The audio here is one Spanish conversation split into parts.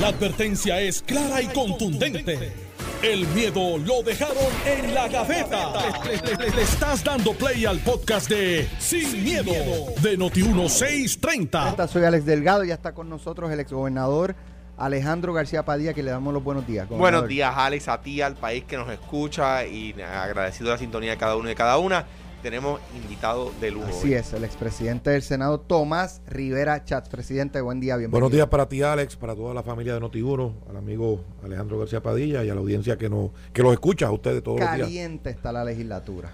La advertencia es clara y contundente. El miedo lo dejaron en la gaveta. Le, le estás dando play al podcast de Sin, miedo, de Noti1630. Soy Alex Delgado, ya está con nosotros el exgobernador Alejandro García Padilla, que le damos los buenos días. Buenos días, Alex, a ti, al país que nos escucha y agradecido la sintonía de cada uno y de cada una tenemos invitado de lujo. Así es, el expresidente del Senado, Tomás Rivera Chats. Presidente, buen día, bienvenido. Buenos días para ti, Alex, para toda la familia de Noti1, al amigo Alejandro García Padilla y a la audiencia que, nos, que los escucha a ustedes todos los días. Caliente está la legislatura,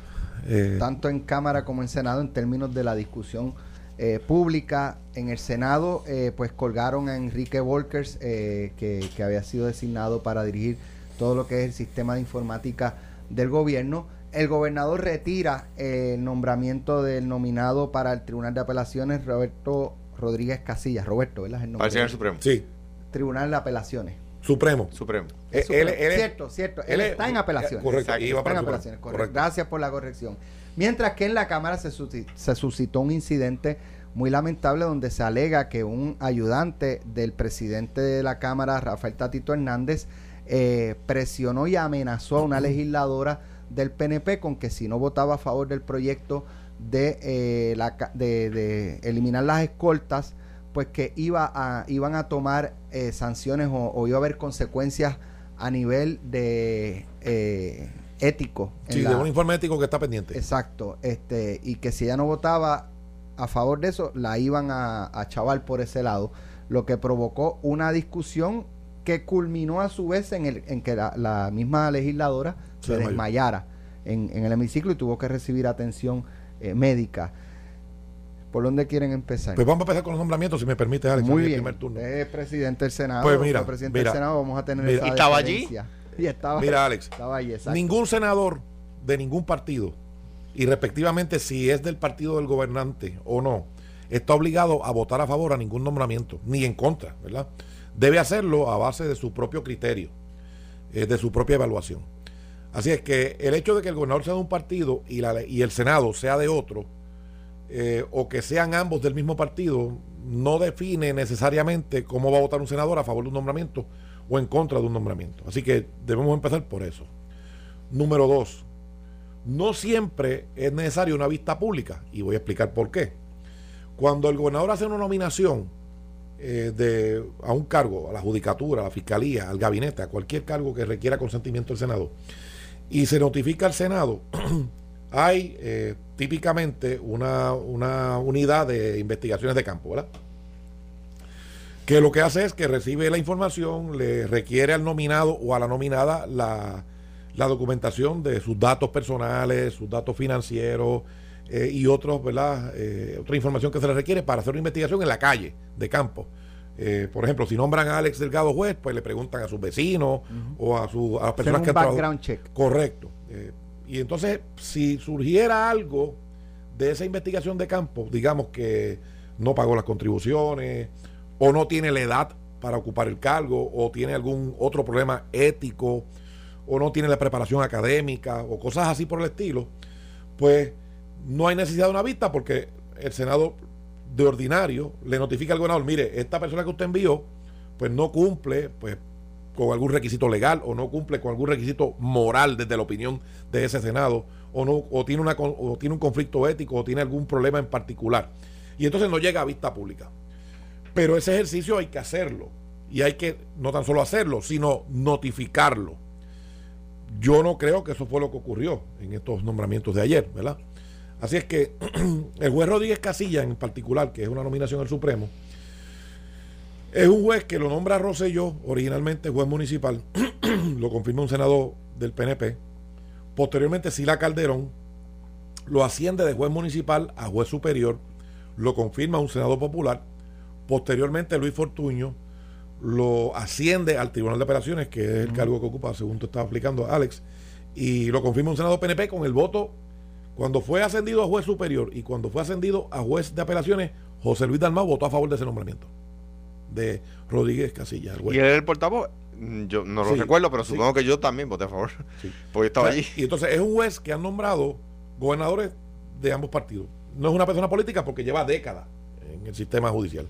eh, tanto en Cámara como en Senado, en términos de la discusión eh, pública. En el Senado, eh, pues colgaron a Enrique Volkers, que, que había sido designado para dirigir todo lo que es el sistema de informática del gobierno el gobernador retira el nombramiento del nominado para el Tribunal de Apelaciones, Roberto Rodríguez Casillas. Roberto, ¿verdad? El nombre. Supremo. Sí. Tribunal de Apelaciones. Supremo. Supremo. Eh, cierto, cierto. Él, está en apelaciones. Correcto. está en apelaciones. Gracias por la corrección. Mientras que en la Cámara se, suscitó un incidente muy lamentable donde se alega que un ayudante del presidente de la Cámara, Rafael Tatito Hernández, eh, presionó y amenazó a una legisladora del PNP con que si no votaba a favor del proyecto de, eh, la, de, eliminar las escoltas, pues que iba a, iban a tomar eh, sanciones o, iba a haber consecuencias a nivel de eh, ético. Sí, de un informe ético que está pendiente. Exacto, este, y que si ella no votaba a favor de eso, la iban a, a chaval por ese lado, lo que provocó una discusión que culminó a su vez en, el, en que la misma legisladora se, desmayara en, el hemiciclo y tuvo que recibir atención eh, médica. ¿Por dónde quieren empezar? Pues vamos a empezar con los nombramientos, si me permite, Alex. Muy bien. Primer turno. Es presidente del Senado. Pues mira, presidente del Senado, vamos a tener esa ¿Y estaba allí? Y estaba, mira, Alex. Estaba allí, ningún senador de ningún partido, y respectivamente si es del partido del gobernante o no, está obligado a votar a favor a ningún nombramiento, ni en contra, ¿verdad? Debe hacerlo a base de su propio criterio, eh, de su propia evaluación. Así es que el hecho de que el gobernador sea de un partido y, la, y el Senado sea de otro, eh, o que sean ambos del mismo partido, no define necesariamente cómo va a votar un senador a favor de un nombramiento o en contra de un nombramiento. Así que debemos empezar por eso. Número dos, no siempre es necesaria una vista pública, y voy a explicar por qué. Cuando el gobernador hace una nominación eh, de, a un cargo, a la judicatura, a la fiscalía, al gabinete, a cualquier cargo que requiera consentimiento del Senado, y se notifica al Senado, hay eh, típicamente una, unidad de investigaciones de campo, ¿verdad? Que lo que hace es que recibe la información, le requiere al nominado o a la nominada la, documentación de sus datos personales, sus datos financieros eh, y otros, ¿verdad? Eh, otra información que se le requiere para hacer una investigación en la calle, de campo. Eh, por ejemplo, si nombran a Alex Delgado juez, pues le preguntan a sus vecinos o a, su, a las personas que background check. Correcto. Eh, y entonces, si surgiera algo de esa investigación de campo, digamos que no pagó las contribuciones o no tiene la edad para ocupar el cargo o tiene algún otro problema ético o no tiene la preparación académica o cosas así por el estilo, pues no hay necesidad de una vista porque el Senado de ordinario le notifica al gobernador, mire, esta persona que usted envió, pues no cumple pues, con algún requisito legal o no cumple con algún requisito moral desde la opinión de ese Senado o, no, o, tiene, una, o tiene un conflicto ético o tiene algún problema en particular. Y entonces no llega a vista pública. Pero ese ejercicio hay que hacerlo. Y hay que no tan solo hacerlo, sino notificarlo. Yo no creo que eso fue lo que ocurrió en estos nombramientos de ayer, ¿verdad? Así es que el juez Rodríguez Casilla, en particular, que es una nominación al Supremo, es un juez que lo nombra Rosselló, originalmente juez municipal, lo confirma un senador del PNP. Posteriormente, Sila Calderón lo asciende de juez municipal a juez superior, lo confirma un senador popular. Posteriormente, Luis Fortuño lo asciende al Tribunal de Operaciones, que es el cargo que ocupa, según tú estaba explicando, Alex, y lo confirma un senador PNP con el voto cuando fue ascendido a juez superior y cuando fue ascendido a juez de apelaciones, José Luis Dalmau votó a favor de ese nombramiento de Rodríguez Casillas. ¿Y él el portavoz? Mm, yo no lo recuerdo, pero supongo que yo también voté a favor. Porque estaba allí. Y entonces es un juez que han nombrado gobernadores de ambos partidos. No es una persona política porque lleva décadas en el sistema judicial.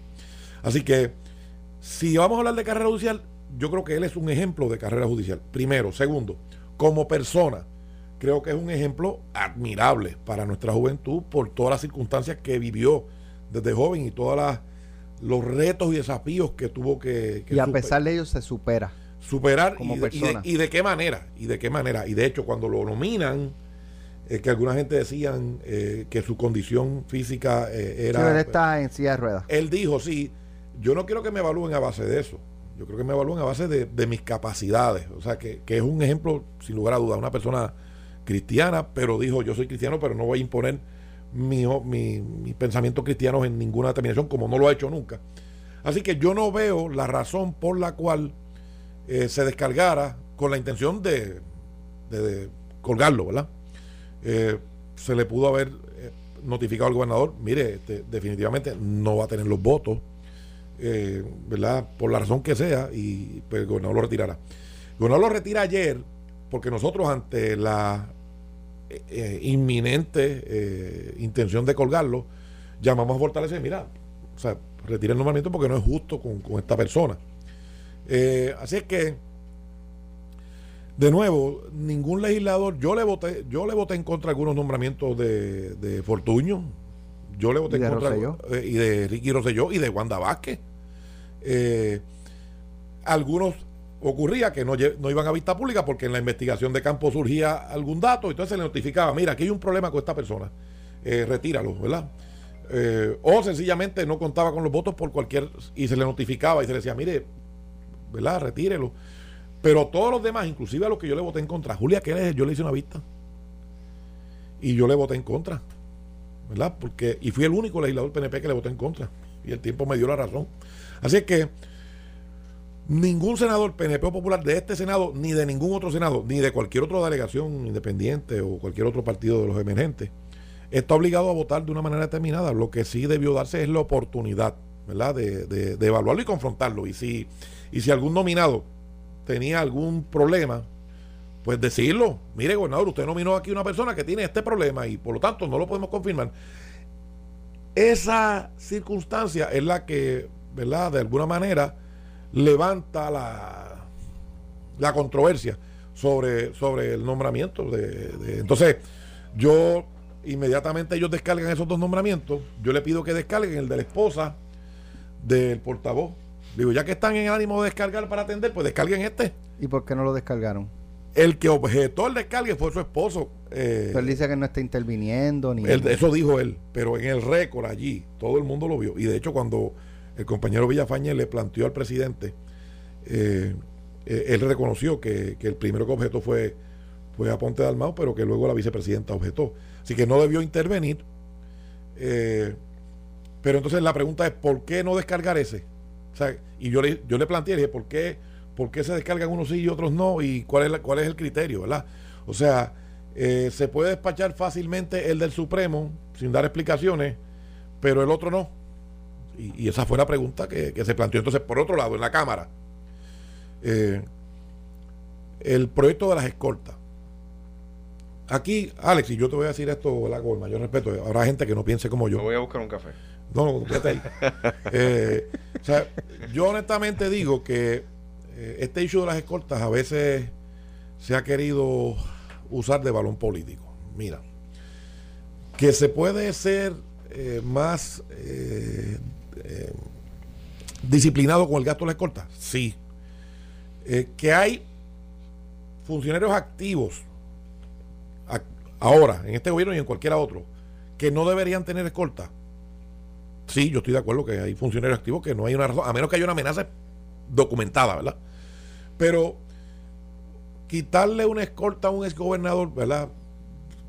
Así que Si vamos a hablar de carrera judicial, yo creo que él es un ejemplo de carrera judicial. Primero. Segundo, como persona, creo que es un ejemplo admirable para nuestra juventud por todas las circunstancias que vivió desde joven y todos los retos y desafíos que tuvo que... y a pesar de ello se supera. Superar como y, persona. y, de, qué manera, y de qué manera. Y de hecho, cuando lo nominan, eh, que alguna gente decían eh, que su condición física eh, era... Sí, él está en silla de ruedas. Él dijo, sí, yo no quiero que me evalúen a base de eso. Yo creo que me evalúen a base de, mis capacidades. O sea, que, que, es un ejemplo, sin lugar a dudas, una persona cristiana, pero dijo, yo soy cristiano, pero no voy a imponer mi, mi, pensamiento cristiano en ninguna determinación, como no lo ha hecho nunca. Así que yo no veo la razón por la cual eh, se descargara con la intención de, colgarlo, ¿verdad? Eh, se le pudo haber eh, notificado al gobernador, mire, este, definitivamente no va a tener los votos ¿verdad? Por la razón que sea, y pues, el gobernador lo retirará. El gobernador lo retira ayer porque nosotros ante la eh, eh, inminente intención de colgarlo, llamamos a fortalecer, mira, o sea, retira el nombramiento porque no es justo con, esta persona. así es que, de nuevo, ningún legislador, yo le voté, yo le voté en contra de algunos nombramientos de, de Fortuño, yo le voté en contra y de Ricky Rosselló y de Wanda Vázquez. Eh, algunos ocurría que no, no, iban a vista pública porque en la investigación de campo surgía algún dato, entonces se le notificaba, mira, aquí hay un problema con esta persona, eh, retíralo, ¿verdad? Eh, o sencillamente no contaba con los votos por cualquier, y se le notificaba y se le decía, mire, ¿verdad? Retírelo. Pero todos los demás, inclusive a los que yo le voté en contra, Julia que yo le hice una vista. Y yo le voté en contra. ¿Verdad? Porque, y fui el único legislador PNP que le voté en contra. Y el tiempo me dio la razón. Así que ningún senador PNP popular de este Senado, ni de ningún otro Senado, ni de cualquier otra delegación independiente o cualquier otro partido de los emergentes, está obligado a votar de una manera determinada. Lo que sí debió darse es la oportunidad, ¿verdad?, de, de, evaluarlo y confrontarlo. Y si, y si algún nominado tenía algún problema, pues decirlo. Mire, gobernador, usted nominó aquí una persona que tiene este problema y por lo tanto no lo podemos confirmar. Esa circunstancia es la que ¿verdad? De alguna manera levanta la, la controversia sobre, sobre el nombramiento. De, entonces, yo inmediatamente ellos descargan esos dos nombramientos, yo le pido que descarguen el de la esposa del portavoz. Digo, ya que están en ánimo de descargar para atender, pues descarguen este. ¿Y por qué no lo descargaron? El que objetó el descargue fue su esposo. Eh, pero él dice que no está interviniendo ni. eso dijo él, pero en el récord allí, todo el mundo lo vio. Y de hecho, cuando el compañero Villafañe le planteó al presidente, eh, eh, él reconoció que, el primero que objetó fue, fue a Ponte Dalmao, pero que luego la vicepresidenta objetó. Así que no debió intervenir. Eh, pero entonces la pregunta es, ¿por qué no descargar ese? y yo le, yo le planteé, dije, ¿por qué, ¿por qué se descargan unos sí y otros no? ¿Y cuál es, cuál es el criterio? ¿verdad? O sea, se puede despachar fácilmente el del Supremo sin dar explicaciones, pero el otro no. Y, esa fue la pregunta que, se planteó. Entonces, por otro lado, en la Cámara, eh, el proyecto de las escoltas. Aquí, Alex, y yo te voy a decir esto con el mayor respeto, habrá gente que no piense como yo. Me voy a buscar un café. No, no, ahí. Eh, o sea, yo honestamente digo que eh, este issue de las escoltas a veces se ha querido usar de balón político. Mira, que se puede ser más eh, disciplinado con el gasto de la escolta? Sí. Eh, que hay funcionarios activos ahora, en este gobierno y en cualquiera otro, que no deberían tener escolta. Sí, yo estoy de acuerdo que hay funcionarios activos que no hay una razón, a menos que haya una amenaza documentada, ¿verdad? Pero quitarle una escolta a un exgobernador, ¿verdad?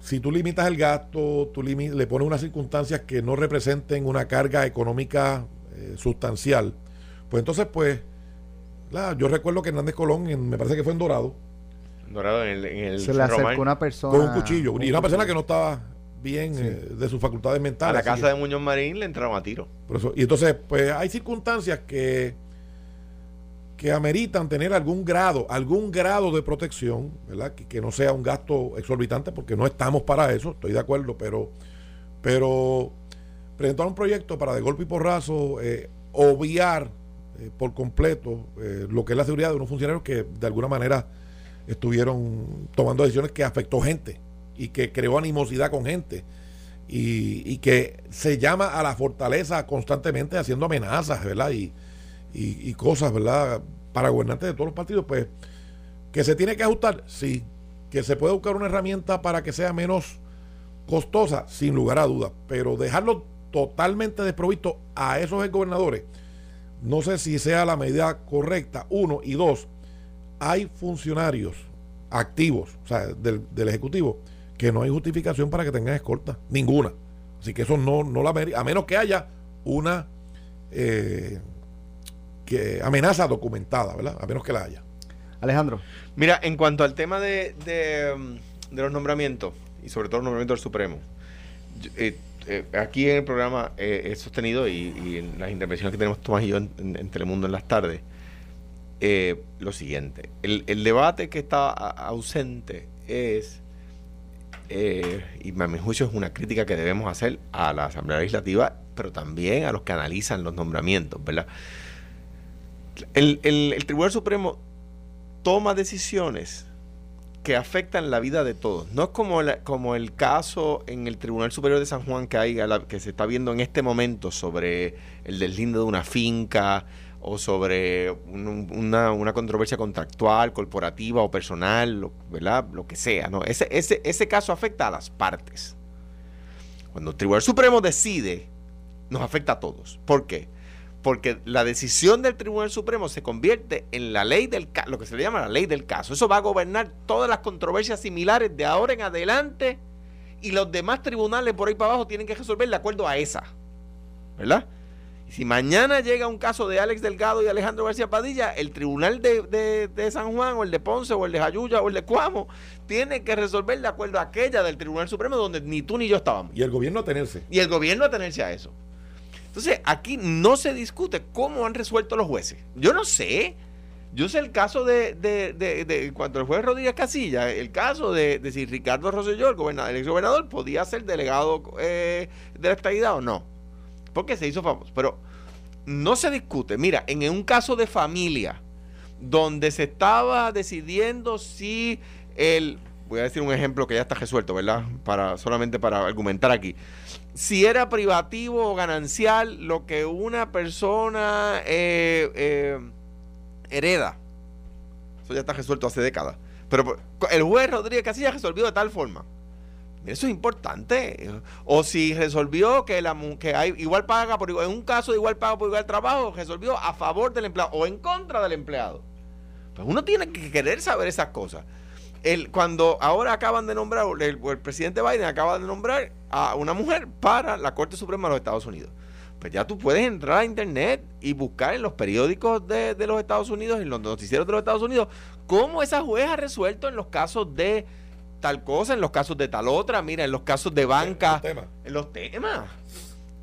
Si tú limitas el gasto, tú le pones unas circunstancias que no representen una carga económica eh, sustancial, pues entonces, pues, yo recuerdo que Hernández Colón, me parece que fue en Dorado. Dorado, en el, Se le acercó una persona. Con un cuchillo. y una persona que no estaba bien eh, de sus facultades mentales. A la casa de Muñoz Marín le entraron a tiro. Por eso, y entonces, pues, hay circunstancias que que ameritan tener algún grado, algún grado de protección, ¿verdad? Que, no sea un gasto exorbitante, porque no estamos para eso, estoy de acuerdo, pero, pero presentar un proyecto para de golpe y porrazo eh, obviar eh, por completo eh, lo que es la seguridad de unos funcionarios que de alguna manera estuvieron tomando decisiones que afectó gente y que creó animosidad con gente y, que se llama a la fortaleza constantemente haciendo amenazas, ¿verdad? Y, y, cosas, ¿verdad? Para gobernantes de todos los partidos, pues que se tiene que ajustar, sí, que se puede buscar una herramienta para que sea menos costosa, sin lugar a dudas, pero dejarlo totalmente desprovisto a esos gobernadores, no sé si sea la medida correcta, uno, y dos, hay funcionarios activos, o sea, del, Ejecutivo, que no hay justificación para que tengan escolta, ninguna. Así que eso no, no la a menos que haya una eh, que amenaza documentada, ¿verdad? A menos que la haya. Alejandro. Mira, en cuanto al tema de, de, mm, los nombramientos, y sobre todo el nombramiento del Supremo, eh, eh, aquí en el programa he sostenido y, en las intervenciones que tenemos Tomás y yo en Telemundo en las tardes, eh, lo siguiente. El, debate que está ausente es, eh, y a mi juicio es una crítica que debemos hacer a la Asamblea Legislativa, pero también a los que analizan los nombramientos, ¿verdad? El, Tribunal Supremo toma decisiones que afectan la vida de todos. No es como, como el caso en el Tribunal Superior de San Juan que, hay, que se está viendo en este momento sobre el deslinde de una finca o sobre una, una, controversia contractual, corporativa o personal, lo, ¿verdad? Lo que sea. Ese, ese, ese caso afecta a las partes. Cuando el Tribunal Supremo decide, nos afecta a todos. ¿Por qué? Porque la decisión del Tribunal Supremo se convierte en la ley del caso, lo que se le llama la ley del caso. Eso va a gobernar todas las controversias similares de ahora en adelante y los demás tribunales por ahí para abajo tienen que resolver de acuerdo a esa. ¿Verdad? Si mañana llega un caso de Alex Delgado y Alejandro García Padilla, el tribunal de, San Juan o el de Ponce o el de Jayuya o el de Cuamo tiene que resolver de acuerdo a aquella del Tribunal Supremo donde ni tú ni yo estábamos. Y el gobierno a tenerse. Y el gobierno a tenerse a eso. Entonces, aquí no se discute cómo han resuelto los jueces. Yo no sé. Yo sé el caso de, de, de, cuando el juez Rodríguez Casilla, el caso de, si Ricardo Rosselló, el, gobernador, ex gobernador, podía ser delegado eh, de la estadidad o no porque se hizo famoso. Pero no se discute. Mira, en un caso de familia, donde se estaba decidiendo si el, voy a decir un ejemplo que ya está resuelto, ¿verdad? Para, solamente para argumentar aquí. Si era privativo o ganancial lo que una persona eh, eh, hereda. Eso ya está resuelto hace décadas. Pero el juez Rodríguez Casilla resolvió de tal forma eso es importante. O si resolvió que la que hay igual paga por igual, en un caso de igual paga por igual trabajo, resolvió a favor del empleado o en contra del empleado. Pues uno tiene que querer saber esas cosas. El, cuando ahora acaban de nombrar, el, presidente Biden acaba de nombrar a una mujer para la Corte Suprema de los Estados Unidos. Pues ya tú puedes entrar a internet y buscar en los periódicos de, de los Estados Unidos, en los noticieros de los Estados Unidos, cómo esa juez ha resuelto en los casos de tal cosa, en los casos de tal otra, mira, en los casos de banca, en los temas.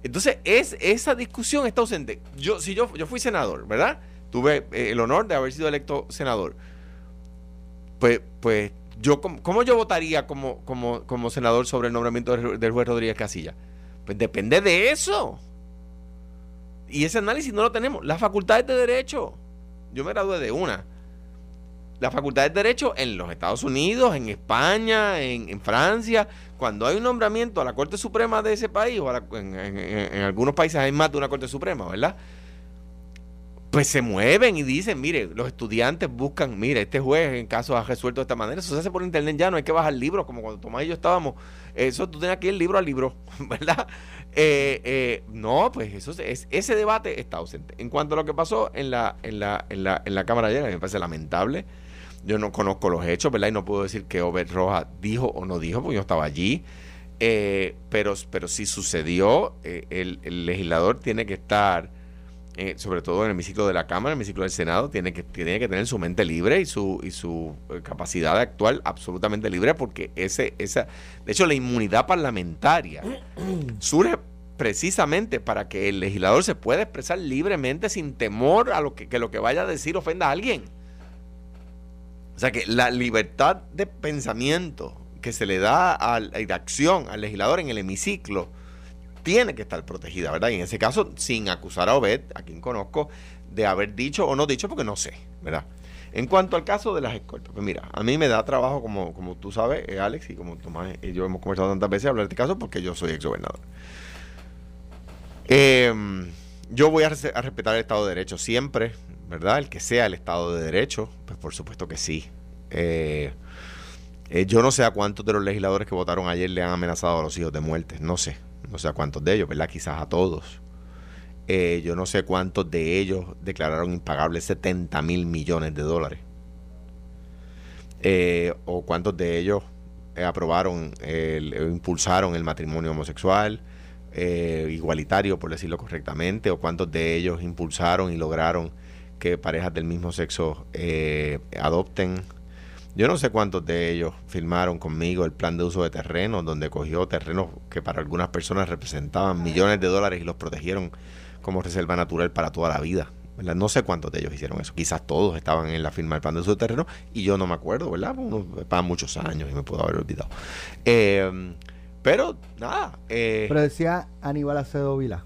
Entonces, es, esa discusión está ausente. Yo, si yo, yo fui senador, ¿verdad? Tuve eh, el honor de haber sido electo senador. Pues, pues yo, ¿cómo yo votaría como, como, como senador sobre el nombramiento del, juez Rodríguez Casilla? Pues depende de eso. Y ese análisis no lo tenemos. Las facultades de derecho. Yo me gradué de una la facultad de Derecho en los Estados Unidos, en España, en, Francia, cuando hay un nombramiento a la Corte Suprema de ese país, o en, algunos países hay más de una Corte Suprema, ¿verdad? Pues se mueven y dicen, mire, los estudiantes buscan, mire, este juez en caso ha resuelto de esta manera, eso se hace por internet ya, no hay que bajar libros, como cuando Tomás y yo estábamos, eso tú tenías que ir libro a libro, ¿verdad? Eh, eh, no, pues eso es, ese debate está ausente. En cuanto a lo que pasó en la, en la, en la, en la Cámara ayer, me parece lamentable, yo no conozco los hechos, ¿verdad? Y no puedo decir que Obed Roja dijo o no dijo, porque yo estaba allí. Eh, pero, pero si sucedió, eh, el, legislador tiene que estar, eh, sobre todo en el hemiciclo de la Cámara, en el hemiciclo del Senado, tiene que, tiene que tener su mente libre y su, y su capacidad de actuar absolutamente libre, porque ese, esa, de hecho, la inmunidad parlamentaria surge precisamente para que el legislador se pueda expresar libremente sin temor a lo que, que lo que vaya a decir ofenda a alguien. O sea que la libertad de pensamiento que se le da a, y de acción al legislador en el hemiciclo tiene que estar protegida, ¿verdad? Y en ese caso, sin acusar a Obed, a quien conozco, de haber dicho o no dicho, porque no sé, ¿verdad? En cuanto al caso de las escoltas, pues mira, a mí me da trabajo, como, como tú sabes, eh, Alex, y como Tomás y yo hemos conversado tantas veces, hablar de este caso porque yo soy exgobernador. Eh, yo voy a, a respetar el Estado de Derecho siempre, ¿verdad? El que sea el Estado de Derecho, pues por supuesto que sí. Eh, eh, yo no sé a cuántos de los legisladores que votaron ayer le han amenazado a los hijos de muerte, no sé, no sé a cuántos de ellos, ¿verdad? Quizás a todos. Eh, yo no sé cuántos de ellos declararon impagables 70 mil millones de dólares. Eh, o cuántos de ellos eh, aprobaron, el- impulsaron el matrimonio homosexual, igualitario, por decirlo correctamente, o cuántos de ellos impulsaron y lograron que parejas del mismo sexo adopten. Yo no sé cuántos de ellos firmaron conmigo el plan de uso de terrenos, donde cogió terrenos que para algunas personas representaban millones de dólares y los protegieron como reserva natural para toda la vida. ¿verdad? No sé cuántos de ellos hicieron eso. Quizás todos estaban en la firma del plan de uso de terreno y yo no me acuerdo, ¿verdad? Uno para muchos años y me puedo haber olvidado. Eh, pero nada. eh, Pero decía Aníbal Acedo Vila,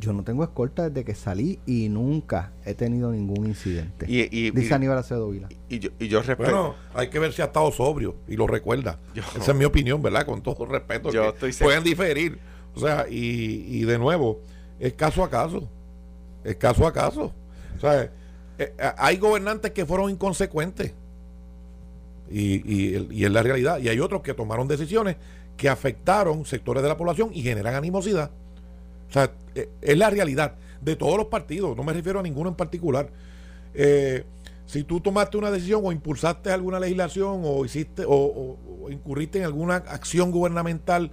yo no tengo escolta desde que salí y nunca he tenido ningún incidente. y, y- Dice y- Aníbal Acedo Vila. y yo, y yo respeto. Bueno, hay que ver si ha estado sobrio y lo recuerda. Yo- Esa es mi opinión, ¿verdad? Con todo respeto. Yo estoy pueden diferir. O sea, y, y de nuevo, es caso a caso. Es caso a caso. O sea, eh, eh, hay gobernantes que fueron inconsecuentes. Y, y, el- y es la realidad. Y hay otros que tomaron decisiones que afectaron sectores de la población y generan animosidad. O sea, eh, es la realidad de todos los partidos. No me refiero a ninguno en particular. Eh, si tú tomaste una decisión o impulsaste alguna legislación o hiciste o, o- o incurriste en alguna acción gubernamental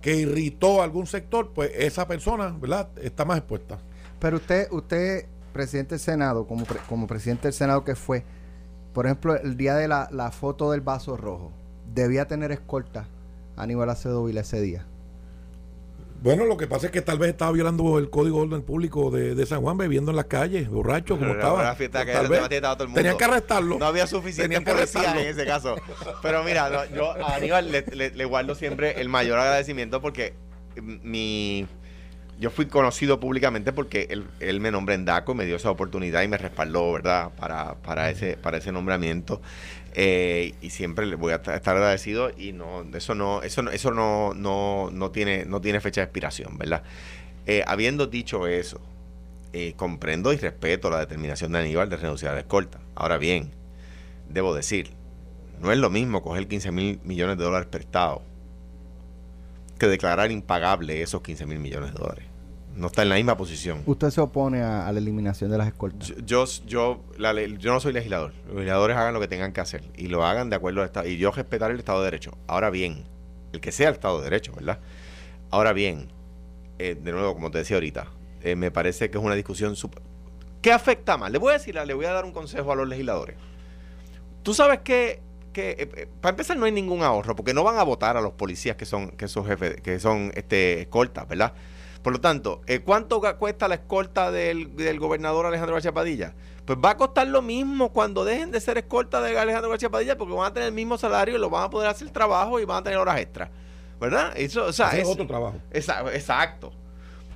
que irritó a algún sector, pues esa persona, ¿verdad? Está más expuesta. Pero usted, usted, presidente del Senado, como, pre- como presidente del Senado que fue, por ejemplo, el día de la, la foto del vaso rojo, debía tener escolta Aníbal Acedo Vila ese día. Bueno, lo que pasa es que tal vez estaba violando el código de orden público de, de San Juan, bebiendo en las calles, borracho, como estaba. una fiesta que Tal vez. tenía todo el mundo. Tenían que arrestarlo. No había suficiente policía en ese caso. Pero mira, no, yo a Aníbal le, le- le guardo siempre el mayor agradecimiento porque mi yo fui conocido públicamente porque él, él me nombró en DACO, me dio esa oportunidad y me respaldó, ¿verdad? Para, para, ese, para ese nombramiento. Eh, y siempre le voy a estar agradecido y no, eso no, eso no, eso no, no, no tiene, no tiene fecha de expiración, ¿verdad? Eh, habiendo dicho eso, eh, comprendo y respeto la determinación de Aníbal de renunciar a la escolta. Ahora bien, debo decir, no es lo mismo coger 15 mil millones de dólares prestados que declarar impagable esos 15 mil millones de dólares. No está en la misma posición. Usted se opone a, a la eliminación de las escoltas. Yo, yo, yo, la yo no soy legislador. Los legisladores hagan lo que tengan que hacer y lo hagan de acuerdo al Estado. Y yo respetar el Estado de Derecho. Ahora bien, el que sea el Estado de Derecho, ¿verdad? Ahora bien, eh, de nuevo, como te decía ahorita, eh, me parece que es una discusión súper... ¿Qué afecta más? Le voy a decir, le voy a dar un consejo a los legisladores. Tú sabes que, que eh, para empezar no hay ningún ahorro, porque no van a votar a los policías que son, que son jefes, que son este, escoltas, ¿verdad? Por lo tanto, eh, ¿cuánto cuesta la escolta del, del gobernador Alejandro García Padilla? Pues va a costar lo mismo cuando dejen de ser escolta de Alejandro García Padilla, porque van a tener el mismo salario y lo van a poder hacer trabajo y van a tener horas extras. ¿Verdad? Eso, o sea, es es- otro trabajo. Esa- Exacto.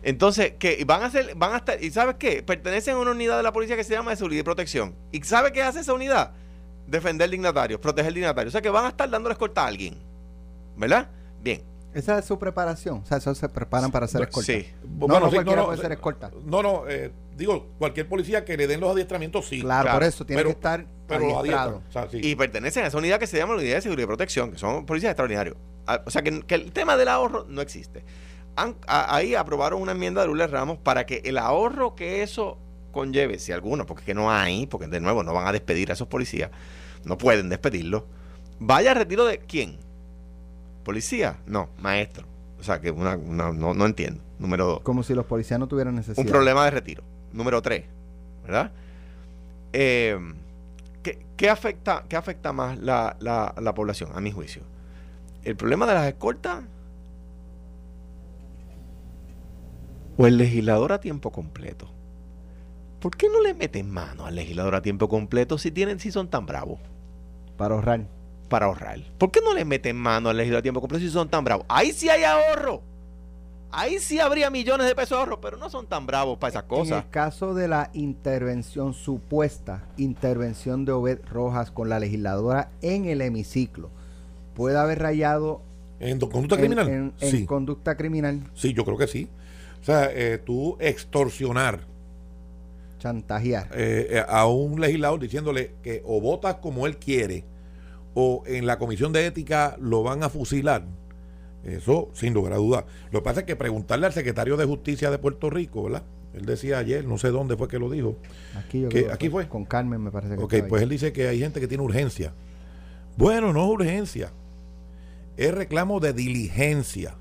Entonces, que van a hacer, van a estar, ¿y sabes qué? Pertenecen a una unidad de la policía que se llama de seguridad y protección. ¿Y sabe qué hace esa unidad? Defender dignatarios, proteger dignatarios. O sea que van a estar dándole escolta a alguien. ¿Verdad? Bien. Esa es su preparación. O sea, eso se preparan para ser escolta. Sí. No, no cualquiera puede ser escolta. No, no, eh, digo, cualquier policía que le den los adiestramientos, sí. Claro, Claro, por eso tiene pero- que estar Pero adiestrado. adiestran. O sea, sí. Y pertenecen a esa unidad que se llama la unidad de seguridad y protección, que son policías extraordinarios. Ah, O sea que, que el tema del ahorro no existe. Han- a- ahí aprobaron una enmienda de Lourdes Ramos para que el ahorro que eso conlleve, si alguno, porque es que no hay, porque de nuevo no van a despedir a esos policías, no pueden despedirlos, vaya a retiro de quién? ¿Policía? No, maestro. O sea que una, una- no, no entiendo. Número dos. Como si los policías no tuvieran necesidad. Un problema de retiro. Número tres, ¿verdad? Eh, ¿qué, qué afecta, qué afecta más la, la- la población, a mi juicio? ¿El problema de las escoltas? ¿O el legislador a tiempo completo? ¿Por qué no le meten mano al legislador a tiempo completo si tienen, si son tan bravos Para ahorrar. Para ahorrar? ¿Por qué no le meten mano al legislador a tiempo completo si son tan bravos? Ahí sí hay ahorro. Ahí sí habría millones de pesos de ahorro, pero no son tan bravos para esas En cosas. el caso de la intervención, supuesta intervención de Obed Rojas con la legisladora en el hemiciclo, puede haber rayado ¿En conducta en, criminal? en- en sí. conducta criminal, sí, yo creo que sí. O sea, eh, tú extorsionar chantajear. eh, eh, a un legislador diciéndole que o votas como él quiere o en la comisión de ética lo van a fusilar. Eso, sin lugar a duda. Lo que pasa es que preguntarle al secretario de Justicia de Puerto Rico, ¿verdad? Él decía ayer, no sé dónde fue que lo dijo. Aquí, yo ¿Qué? creo que ¿Aquí fue? Con Carmen me parece que Ok, pues ahí. él dice que hay gente que tiene urgencia. Bueno, no es urgencia. Es reclamo de diligencia.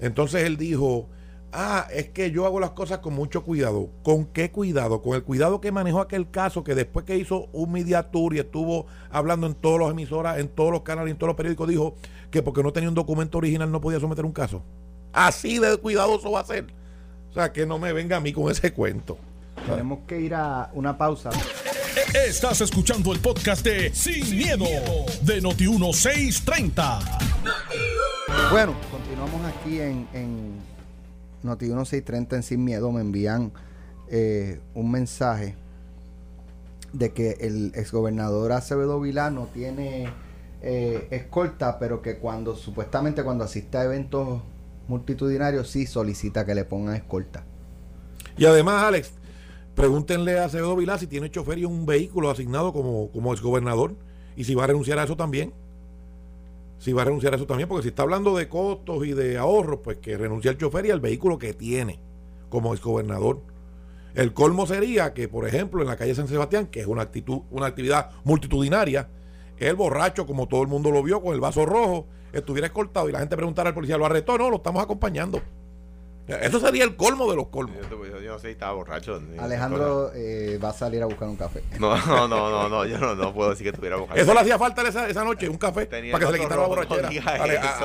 Entonces él dijo, ah, es que yo hago las cosas con mucho cuidado. ¿Con qué cuidado? Con el cuidado que manejó aquel caso que después que hizo un media tour y estuvo hablando en todas las emisoras, en todos los canales, en todos los periódicos, dijo que porque no tenía un documento original no podía someter un caso. Así de cuidadoso va a ser. O sea, que no me venga a mí con ese cuento. Tenemos que ir a una pausa. Estás escuchando el podcast de Sin, miedo, de Noti1630. Bueno, continuamos aquí en, en Noti 1630 en Sin Miedo. Me envían eh, un mensaje de que el exgobernador Acevedo Vilá no tiene eh, escolta, pero que cuando supuestamente cuando asiste a eventos multitudinarios sí solicita que le pongan escolta. Y además, Alex, pregúntenle a Acevedo Vilá si tiene chofer y un vehículo asignado como, como exgobernador y si va a renunciar a eso también. Si va a renunciar a eso también, porque si está hablando de costos y de ahorros, pues que renuncie al chofer y al vehículo que tiene como exgobernador. El colmo sería que, por ejemplo, en la calle San Sebastián, que es una, actitud, una actividad multitudinaria, el borracho, como todo el mundo lo vio, con el vaso rojo, estuviera escoltado y la gente preguntara al policía, ¿lo arrestó? No, lo estamos acompañando. Eso sería el colmo de los colmos. Yo, yo- yo no sé si estaba borracho. Alejandro eh, va a salir a buscar un café. No, no, no, no, no, yo no, no puedo decir que estuviera borracho. Eso le hacía falta esa, esa noche, un café, Tenía para que se le quitara la no borrachera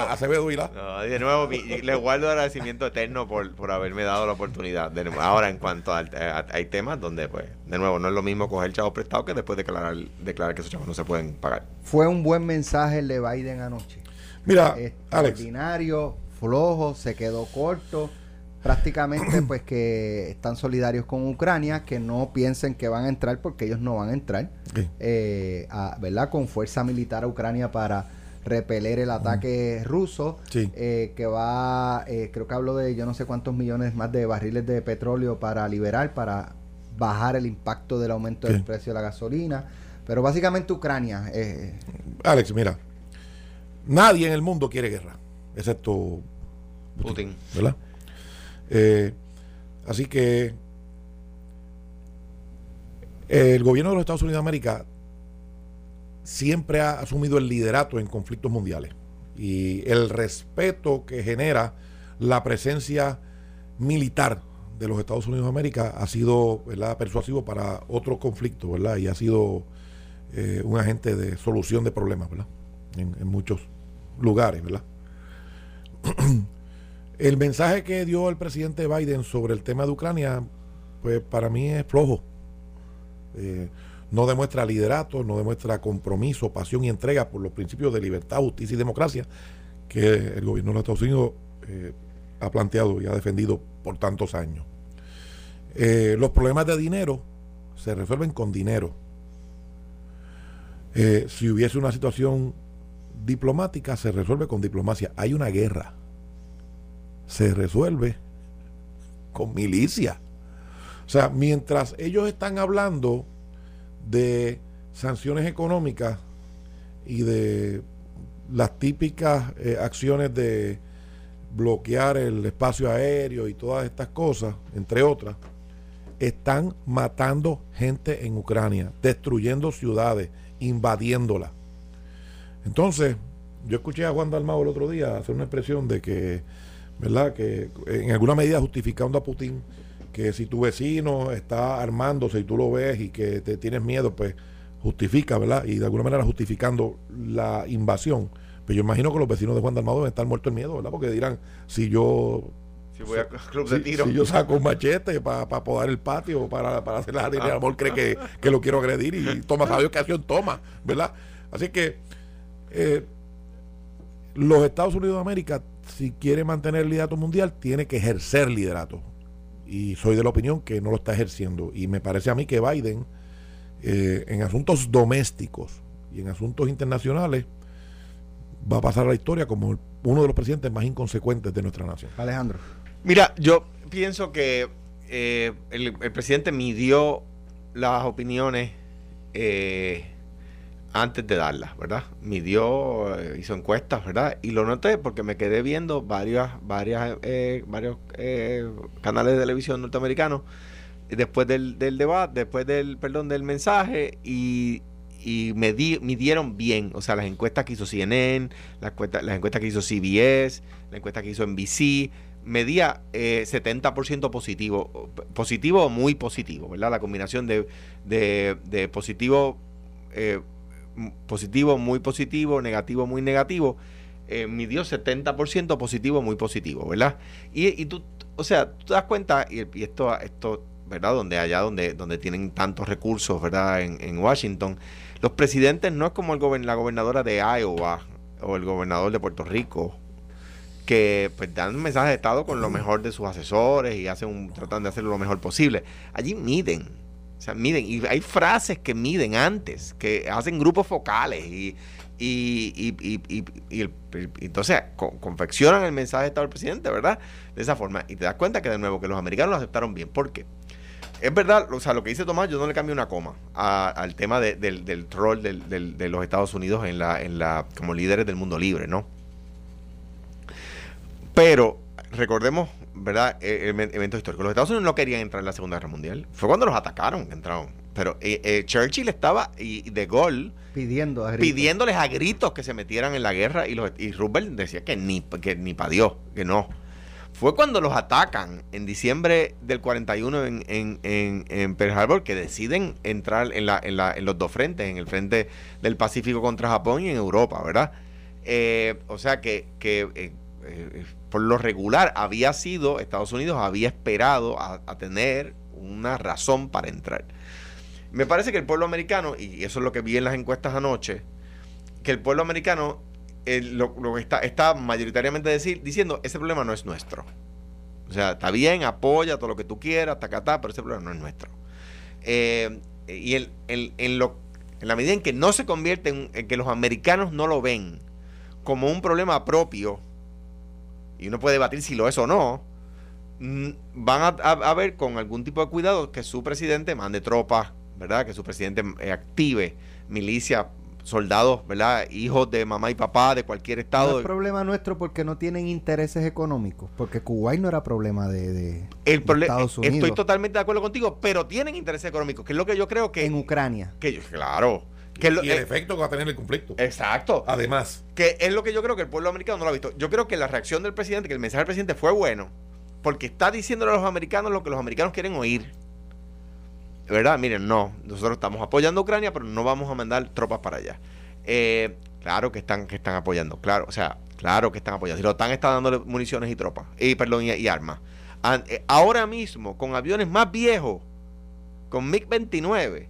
a, Acevedo. No, de nuevo, mi- le guardo agradecimiento eterno por, por haberme dado la oportunidad. De nuevo, ahora, en cuanto al, a- hay temas donde, pues, de nuevo, no es lo mismo coger chavos prestados que después declarar, declarar que esos chavos no se pueden pagar. Fue un buen mensaje el de Biden anoche. Mira, Alex, extraordinario, flojo, se quedó corto. Prácticamente, pues que están solidarios con Ucrania, que no piensen que van a entrar porque ellos no van a entrar, Sí. eh, a- ¿verdad? Con fuerza militar a Ucrania para repeler el ataque ruso, Sí. eh, que va, eh, creo que hablo de yo no sé cuántos millones más de barriles de petróleo para liberar, para bajar el impacto del aumento Sí. del precio de la gasolina. Pero básicamente Ucrania, eh, Alex, mira, nadie en el mundo quiere guerra, excepto Putin. ¿verdad? Eh, así que el gobierno de los Estados Unidos de América siempre ha asumido el liderato en conflictos mundiales y el respeto que genera la presencia militar de los Estados Unidos de América ha sido ¿verdad? persuasivo para otros conflictos, ¿verdad? Y ha sido eh, un agente de solución de problemas, ¿verdad? En, en muchos lugares, ¿verdad? El mensaje que dio el presidente Biden sobre el tema de Ucrania, pues para mí es flojo. Eh, no demuestra liderato, no demuestra compromiso, pasión y entrega por los principios de libertad, justicia y democracia que el gobierno de Estados Unidos eh, ha planteado y ha defendido por tantos años. Eh, los problemas de dinero se resuelven con dinero. Si hubiese una situación diplomática, se resuelve con diplomacia. Hay una guerra se resuelve con milicia. O sea, mientras ellos están hablando de sanciones económicas y de las típicas eh, acciones de bloquear el espacio aéreo y todas estas cosas, entre otras, están matando gente en Ucrania, destruyendo ciudades, invadiéndolas. Entonces, yo escuché a Juan Dalmao el otro día hacer una expresión de que ¿verdad? Que en alguna medida justificando a Putin que si tu vecino está armándose y tú lo ves y que te tienes miedo, pues justifica, ¿verdad? Y de alguna manera justificando la invasión. Pero yo imagino que los vecinos de Juan Dalmado deben estar muertos de miedo, ¿verdad? Porque dirán, si yo Si voy a club de si, tiro. si yo saco un machete para podar el patio, para, para hacer la jardín, el amor cree que, que lo quiero agredir y toma, sabe qué acción toma, ¿verdad? Así que eh, los Estados Unidos de América si quiere mantener el liderato mundial, tiene que ejercer liderato. Y soy de la opinión que no lo está ejerciendo. Y me parece a mí que Biden, eh, en asuntos domésticos y en asuntos internacionales, va a pasar a la historia como uno de los presidentes más inconsecuentes de nuestra nación. Alejandro. Mira, yo pienso que eh, el, el presidente midió las opiniones eh, antes de darlas, ¿verdad? Midió, eh, hizo encuestas, ¿verdad? Y lo noté porque me quedé viendo varias, varias, eh, varios eh, canales de televisión norteamericanos después del, del debate, después del, perdón, del mensaje y, y medi- midieron bien, o sea, las encuestas que hizo CNN, las, encuestas- las encuestas que hizo CBS, la encuesta que hizo NBC, medía eh, 70% positivo, positivo o muy positivo, ¿verdad? La combinación de, de, de positivo, eh, positivo, muy positivo, negativo, muy negativo, eh, midió 70% positivo, muy positivo, ¿verdad? Y, y tú, o sea, tú te das cuenta, y, esto, esto, ¿verdad? Donde allá donde, donde tienen tantos recursos, ¿verdad? En, en Washington, los presidentes no es como el gober- la gobernadora de Iowa o el gobernador de Puerto Rico, que pues dan un mensaje de estado con lo mejor de sus asesores y hacen un, tratan de hacerlo lo mejor posible. Allí miden, o sea, miden, y hay frases que miden antes, que hacen grupos focales y, y, y, y- entonces co- confeccionan el mensaje de estado del presidente, ¿verdad? De esa forma. Y te das cuenta que de nuevo, que los americanos lo aceptaron bien. ¿Por qué? Es verdad, o sea, lo que dice Tomás, yo no le cambio una coma al tema de- del, del rol de los Estados Unidos en la, en la, como líderes del mundo libre, ¿no? Pero recordemos, ¿verdad? Eh, em- eventos históricos. Los Estados Unidos no querían entrar en la Segunda Guerra Mundial. Fue cuando los atacaron que entraron. Pero eh, eh, Churchill estaba, y, de Gaulle, Pidiendo a pidiéndoles a gritos que se metieran en la guerra y, los, y Roosevelt decía que ni, que ni para Dios, que no. Fue cuando los atacan en diciembre del 41 en, en, en, en Pearl Harbor que deciden entrar en, la, en, la, en los dos frentes, en el frente del Pacífico contra Japón y en Europa, ¿verdad? Eh, o sea que, que eh, eh, por lo regular había sido, Estados Unidos había esperado a, tener una razón para entrar. Me parece que el pueblo americano, y eso es lo que vi en las encuestas anoche, que el pueblo americano eh, lo, lo está, está mayoritariamente decir, diciendo, ese problema no es nuestro. O sea, está bien, apoya todo lo que tú quieras, tacatá, pero ese problema no es nuestro. Y en, la medida en que no se convierte en que los americanos no lo ven como un problema propio, y uno puede debatir si lo es o no, mm, van a, a- a ver con algún tipo de cuidado que su presidente mande tropas, ¿verdad? Que su presidente eh, active milicia, soldados, ¿verdad? Hijos de mamá y papá de cualquier No estado. es problema nuestro porque no tienen intereses económicos. Porque Kuwait no era problema de, de- el de problema, Estados Unidos. estoy totalmente de acuerdo contigo, pero tienen intereses económicos, que es lo que yo creo que, en Ucrania. que claro, que lo- y el eh, efecto que va a tener el conflicto. exacto, Además, que es lo que yo creo que el pueblo americano no lo ha visto. Yo creo que la reacción del presidente, que el mensaje del presidente fue bueno, porque está diciéndole a los americanos lo que los americanos quieren oír. ¿Verdad? Miren, no, nosotros estamos apoyando a Ucrania, pero no vamos a mandar tropas para allá. Eh, claro que están, que están apoyando, claro, o sea, claro que están apoyando. Si la OTAN está dándole municiones y tropas, y perdón, y, y armas. Eh, ahora mismo, con aviones más viejos, con MiG-29,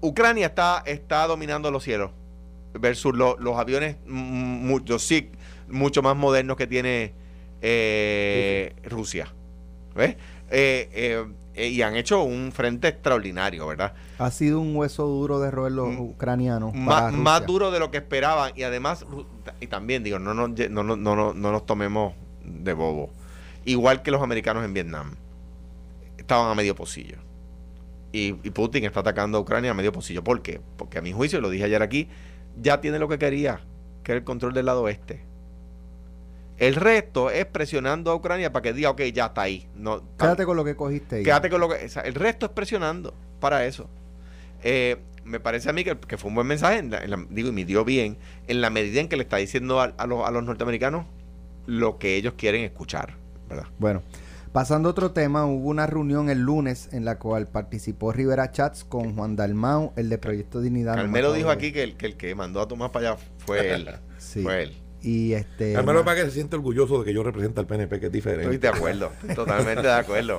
Ucrania está, está dominando los cielos versus lo- los aviones mu- los SIG mucho más modernos que tiene eh, Rusia. ¿Ves? Eh, eh, y han hecho un frente extraordinario, ¿verdad? Ha sido un hueso duro de roer los Mm, ucranianos. Más Rusia. duro de lo que esperaban. Y además, y también digo, no nos, no, no, no, no nos tomemos de bobo. Igual que los americanos en Vietnam. Estaban a medio pocillo. Y, y Putin está atacando a Ucrania a medio pocillo. ¿Por qué? Porque a mi juicio, lo dije ayer aquí, ya tiene lo que quería, que es el control del lado oeste. El resto es presionando a Ucrania para que diga, ok, ya está ahí. No, Quédate con lo que cogiste ahí. Quédate con lo que. o sea, el resto es presionando para eso. Eh, me parece a mí que, que fue un buen mensaje, en la- en la- digo, y me dio bien, en la medida en que le está diciendo a, a los, a los norteamericanos lo que ellos quieren escuchar, ¿verdad? Bueno, pasando a otro tema, hubo una reunión el lunes en la cual participó Rivera Chats con Juan Dalmau, el de Proyecto Dignidad. Carmelo dijo de- aquí que el, que el que mandó a Tomás para allá fue él. Sí. Fue él. Y este. Carmelo para que se siente orgulloso de que yo represente al PNP, que es Estoy diferente. de acuerdo, totalmente de acuerdo.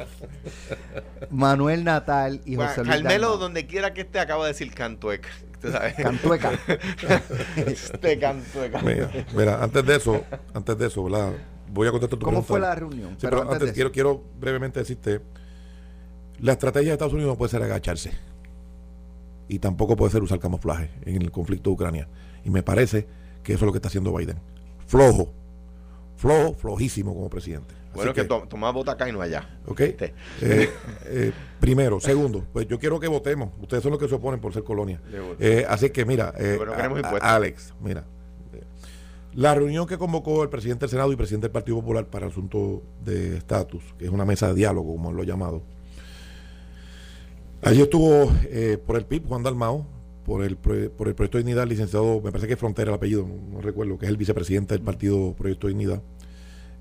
Manuel Natal y Bueno, José Luis Carmelo, Dalmau. donde quiera que esté, acaba de decir tú sabes. Cantueca. este cantueca. Mira, mira, antes de eso, antes de eso, ¿verdad? Voy a contestar tu ¿Cómo pregunta. fue la reunión? Sí, pero antes, quiero, brevemente decirte, la estrategia de Estados Unidos no puede ser agacharse. Y tampoco puede ser usar camuflaje en el conflicto de Ucrania. Y me parece que eso es lo que está haciendo Biden. Flojo. Flojo, flojísimo como presidente. Así Bueno, que, to- Tomás vota acá y no allá. ¿Ok? Este. Eh, eh, primero. Segundo, pues yo quiero que votemos. Ustedes son los que se oponen por ser colonia. Eh, así que mira, eh, Pero no queremos a- a- impuestos. Alex, mira. La reunión que convocó el presidente del Senado y presidente del Partido Popular para el asunto de estatus, que es una mesa de diálogo, como lo ha llamado. Allí estuvo eh, por el PIB Juan Dalmao, por el, por el Proyecto de Dignidad, licenciado, me parece que es Frontera el apellido, no, recuerdo, que es el vicepresidente del partido Proyecto de Dignidad.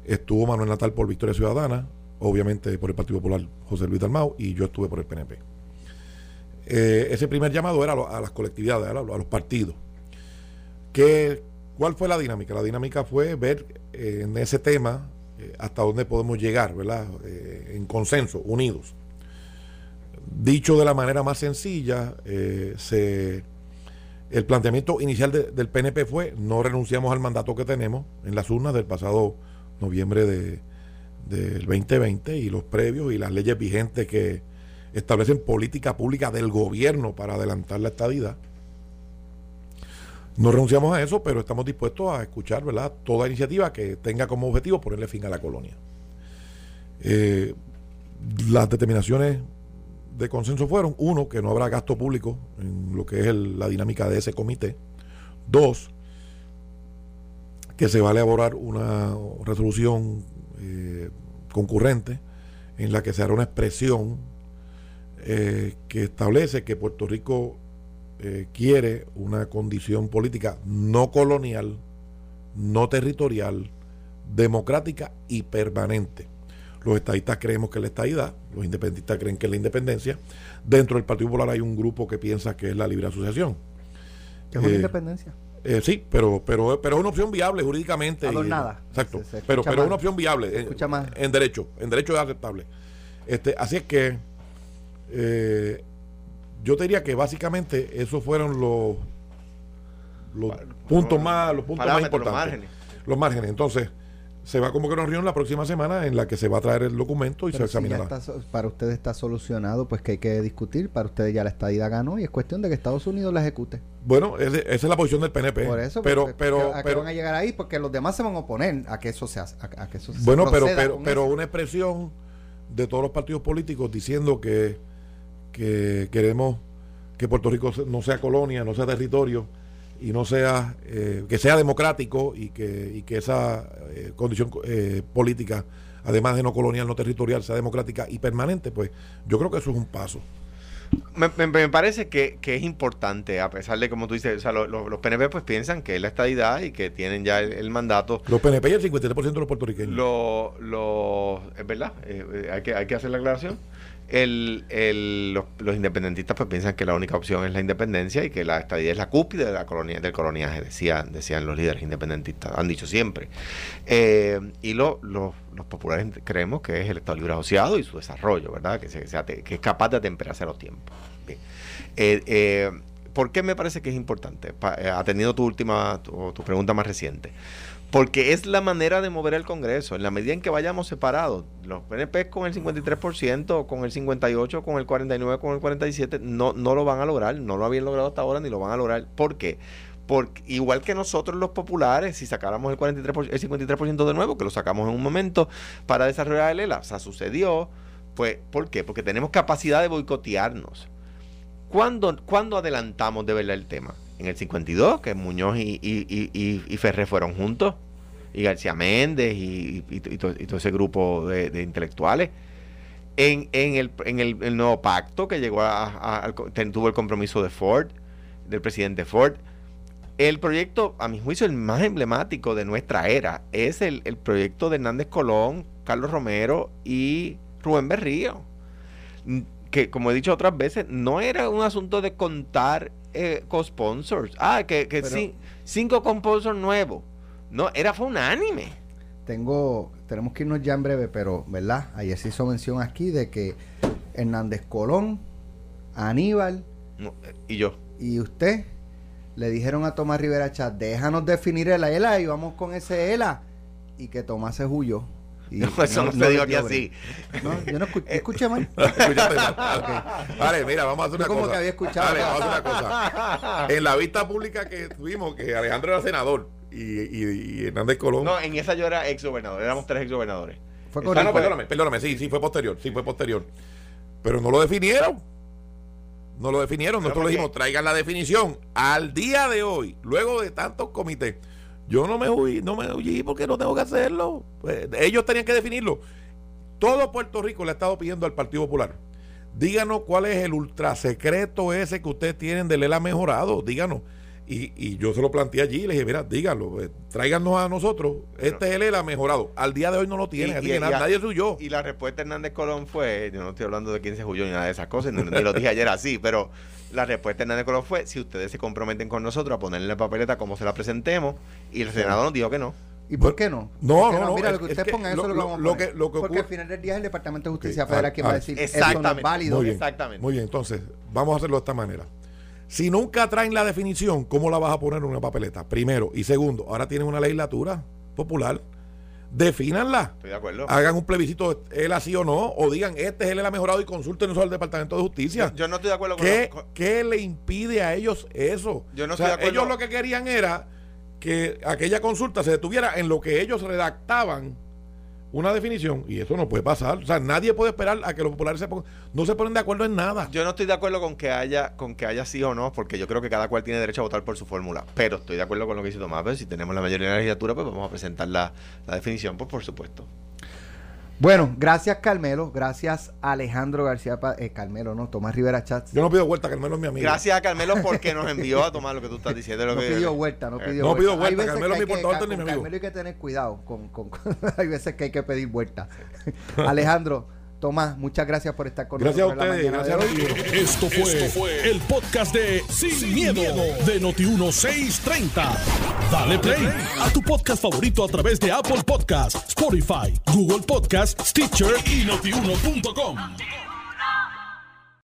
Estuvo Manuel Natal por Victoria Ciudadana, obviamente por el Partido Popular José Luis Dalmao, y yo estuve por el PNP. Eh, ese primer llamado era a, las colectividades, a los partidos. ¿Qué, ¿Cuál fue la dinámica? La dinámica fue ver eh, en ese tema eh, hasta dónde podemos llegar, ¿verdad? Eh, en consenso, unidos. Dicho de la manera más sencilla, se, el planteamiento inicial de- del PNP fue no renunciamos al mandato que tenemos en las urnas del pasado noviembre de, del 2020 y los previos y las leyes vigentes que establecen política pública del gobierno para adelantar la estadidad. No renunciamos a eso, pero estamos dispuestos a escuchar ¿verdad? toda iniciativa que tenga como objetivo ponerle fin a la colonia. Eh, las determinaciones de consenso fueron, uno, que no habrá gasto público en lo que es la dinámica de ese comité. Dos, que se va a elaborar una resolución eh, concurrente en la que se hará una expresión eh, que establece que Puerto Rico eh, quiere una condición política no colonial, no territorial, democrática y permanente. Los estadistas creemos que es la estadidad, los independentistas creen que es la independencia. Dentro del Partido Popular hay un grupo que piensa que es la libre asociación. Que es una eh, independencia. Eh, sí, pero, pero, pero es una opción viable jurídicamente. y- Adornada. exacto. Se- se pero pero es una opción viable. Escucha más. En, derecho. En derecho es aceptable. Este, así es que yo te diría que básicamente esos fueron los, los puntos más, los puntos más parámetros, los importantes. márgenes. Los márgenes. Entonces, se va a convocar una reunión la próxima semana en la que se va a traer el documento y Pero se si ya examinará. está para ustedes está solucionado, pues que hay que discutir. Para ustedes ya la estadía ganó y es cuestión de que Estados Unidos la ejecute. Bueno, esa es la posición del PNP. Por eso, pero, pues, pero, ¿a qué pero, van a llegar ahí? Porque los demás se van a oponer a que eso se hace, a, a que eso se Bueno, pero, proceda pero, pero eso. una expresión de todos los partidos políticos diciendo que, que queremos que Puerto Rico no sea colonia, no sea territorio y no sea eh, que sea democrático y que, y que esa eh, condición eh, política, además de no colonial, no territorial, sea democrática y permanente, pues yo creo que eso es un paso. Me, me- me parece que, que es importante, a pesar de como tú dices, o sea, lo- lo- los PNP pues piensan que es la estadidad y que tienen ya el, el mandato. Los PNP y el 53% de los puertorriqueños. Lo, es verdad, eh, hay, que, hay que hacer la aclaración. El, el- los, los independentistas pues piensan que la única opción es la independencia y que la estadía es la cúspide de la colonia, del coloniaje, decían, decían los líderes independentistas, han dicho siempre. Eh, y lo- lo- los populares creemos que es el Estado Libre Asociado y su desarrollo, ¿verdad? Que, se- sea que es capaz de atemperarse a los tiempos. Bien. Eh, eh, ¿Por qué me parece que es importante? Eh, atendiendo tu última, tu pregunta más reciente. Porque es la manera de mover el Congreso. En la medida en que vayamos separados, los PNP con el 53%, con el 58%, con el 49%, con el 47%, no, no lo van a lograr. No lo habían logrado hasta ahora ni lo van a lograr. ¿Por qué? Porque igual que nosotros los populares, si sacáramos el, 43%, el 53% de nuevo, que lo sacamos en un momento para desarrollar el ELA, o sea, sucedió, pues, ¿por qué? Porque tenemos capacidad de boicotearnos. ¿Cuándo, cuándo adelantamos de verdad el tema? En el 52, que Muñoz y, y, y, y- Ferré fueron juntos, y García Méndez y, y- y to- y todo ese grupo de, de intelectuales. En, en, el, en el, el nuevo pacto que llegó a, tuvo el compromiso de Ford, del presidente Ford. El proyecto, a mi juicio, el más emblemático de nuestra era es el, el proyecto de Hernández Colón, Carlos Romero y Rubén Berrío que como he dicho otras veces, no era un asunto de contar eh, co-sponsors. Ah, que, que Pero- sí, cinco co-sponsors nuevos. No, era fue unánime. Tengo, tenemos que irnos ya en breve, pero, ¿verdad? Ayer se hizo mención aquí de que Hernández Colón, Aníbal No, eh, Y yo. y usted le dijeron a Tomás Rivera Chat, déjanos definir el ELA y vamos con ese ELA. Y que Tomás se huyó. Y No, eso no, se dijo aquí así. No, yo no escu- yo escuché mal. Escúchate, ok. Vale, mira, vamos a hacer una como cosa. que había escuchado. Vale, vamos a hacer una cosa. En la vista pública que tuvimos, que Alejandro era senador y, y- y Hernández Colón. No, en esa yo era ex gobernador, éramos tres ex gobernadores. Fue Ah, no, perdóname, perdóname, sí, sí, fue posterior, sí, fue posterior. Pero no lo definieron. No lo definieron. Nosotros ¿por le dijimos, traigan la definición. Al día de hoy, luego de tantos comités, yo no me huí, no me huí porque no tengo que hacerlo. Pues, ellos tenían que definirlo. Todo Puerto Rico le ha estado pidiendo al Partido Popular. Díganos cuál es el ultrasecreto ese que ustedes tienen del ELA mejorado. Díganos. Y, y yo se lo planteé allí. Le dije, mira, díganlo. eh, tráiganos a nosotros. Este es el ELA mejorado. Al día de hoy no lo tienen. Y- así y- que y na- a- nadie suyo. Y la respuesta de Hernández Colón fue, yo no estoy hablando de quién se huyó ni nada de esas cosas, ni, ni lo dije ayer así, pero la respuesta de Hernández Colón fue, si ustedes se comprometen con nosotros a ponerle la papeleta como se la presentemos, y el Senado nos dijo que no. ¿Y por qué no? No, ¿Por qué no, no, Mira, lo que es ustedes pongan, eso lo- es lo que lo- vamos a lo poner. que- lo que Porque ocurre- al final del día es el Departamento de Justicia Federal ah, quien va a decir, exactamente. eso no es válido. Muy bien. Exactamente. Muy bien, entonces, vamos a hacerlo de esta manera. Si nunca traen la definición, ¿cómo la vas a poner en una papeleta? Primero. Y segundo, ahora tienen una legislatura popular. Defínanla. Estoy de acuerdo. Hagan un plebiscito, él así o no, o digan, este es el ha mejorado y consulten eso al Departamento de Justicia. Yo no estoy de acuerdo con, ¿Qué, con- qué le impide a ellos eso? Yo no O sea, estoy de acuerdo. Ellos lo que querían era que aquella consulta se detuviera en lo que ellos redactaban una definición y eso no puede pasar. O sea, nadie puede esperar a que los populares se pongan, no se ponen de acuerdo en nada. Yo no estoy de acuerdo con que haya con que haya sí o no, porque yo creo que cada cual tiene derecho a votar por su fórmula. Pero estoy de acuerdo con lo que dice Tomás. Pero si tenemos la mayoría de la legislatura, pues vamos a presentar la, la definición, pues por supuesto. Bueno, gracias Carmelo, gracias Alejandro García, Pa- eh, Carmelo, no, Tomás Rivera Chats. Yo no pido vuelta, Carmelo es mi amigo. Gracias a Carmelo porque nos envió a tomar lo que tú estás diciendo. Lo No que, pidió vuelta, no Eh, pidió no vuelta. pido Hay vuelta, veces Carmelo que es mi portavoz, con ni mi amigo. Carmelo hay que tener cuidado, con, con- hay veces que hay que pedir vuelta. Alejandro, Tomás, muchas gracias por estar con Gracias a nosotros. en la ustedes, mañana gracias de a ustedes. Esto fue, Esto fue el podcast de Sin, miedo, de Noti1630. Dale play a tu podcast favorito a través de Apple Podcasts, Spotify, Google Podcasts, Stitcher y notiuno.com.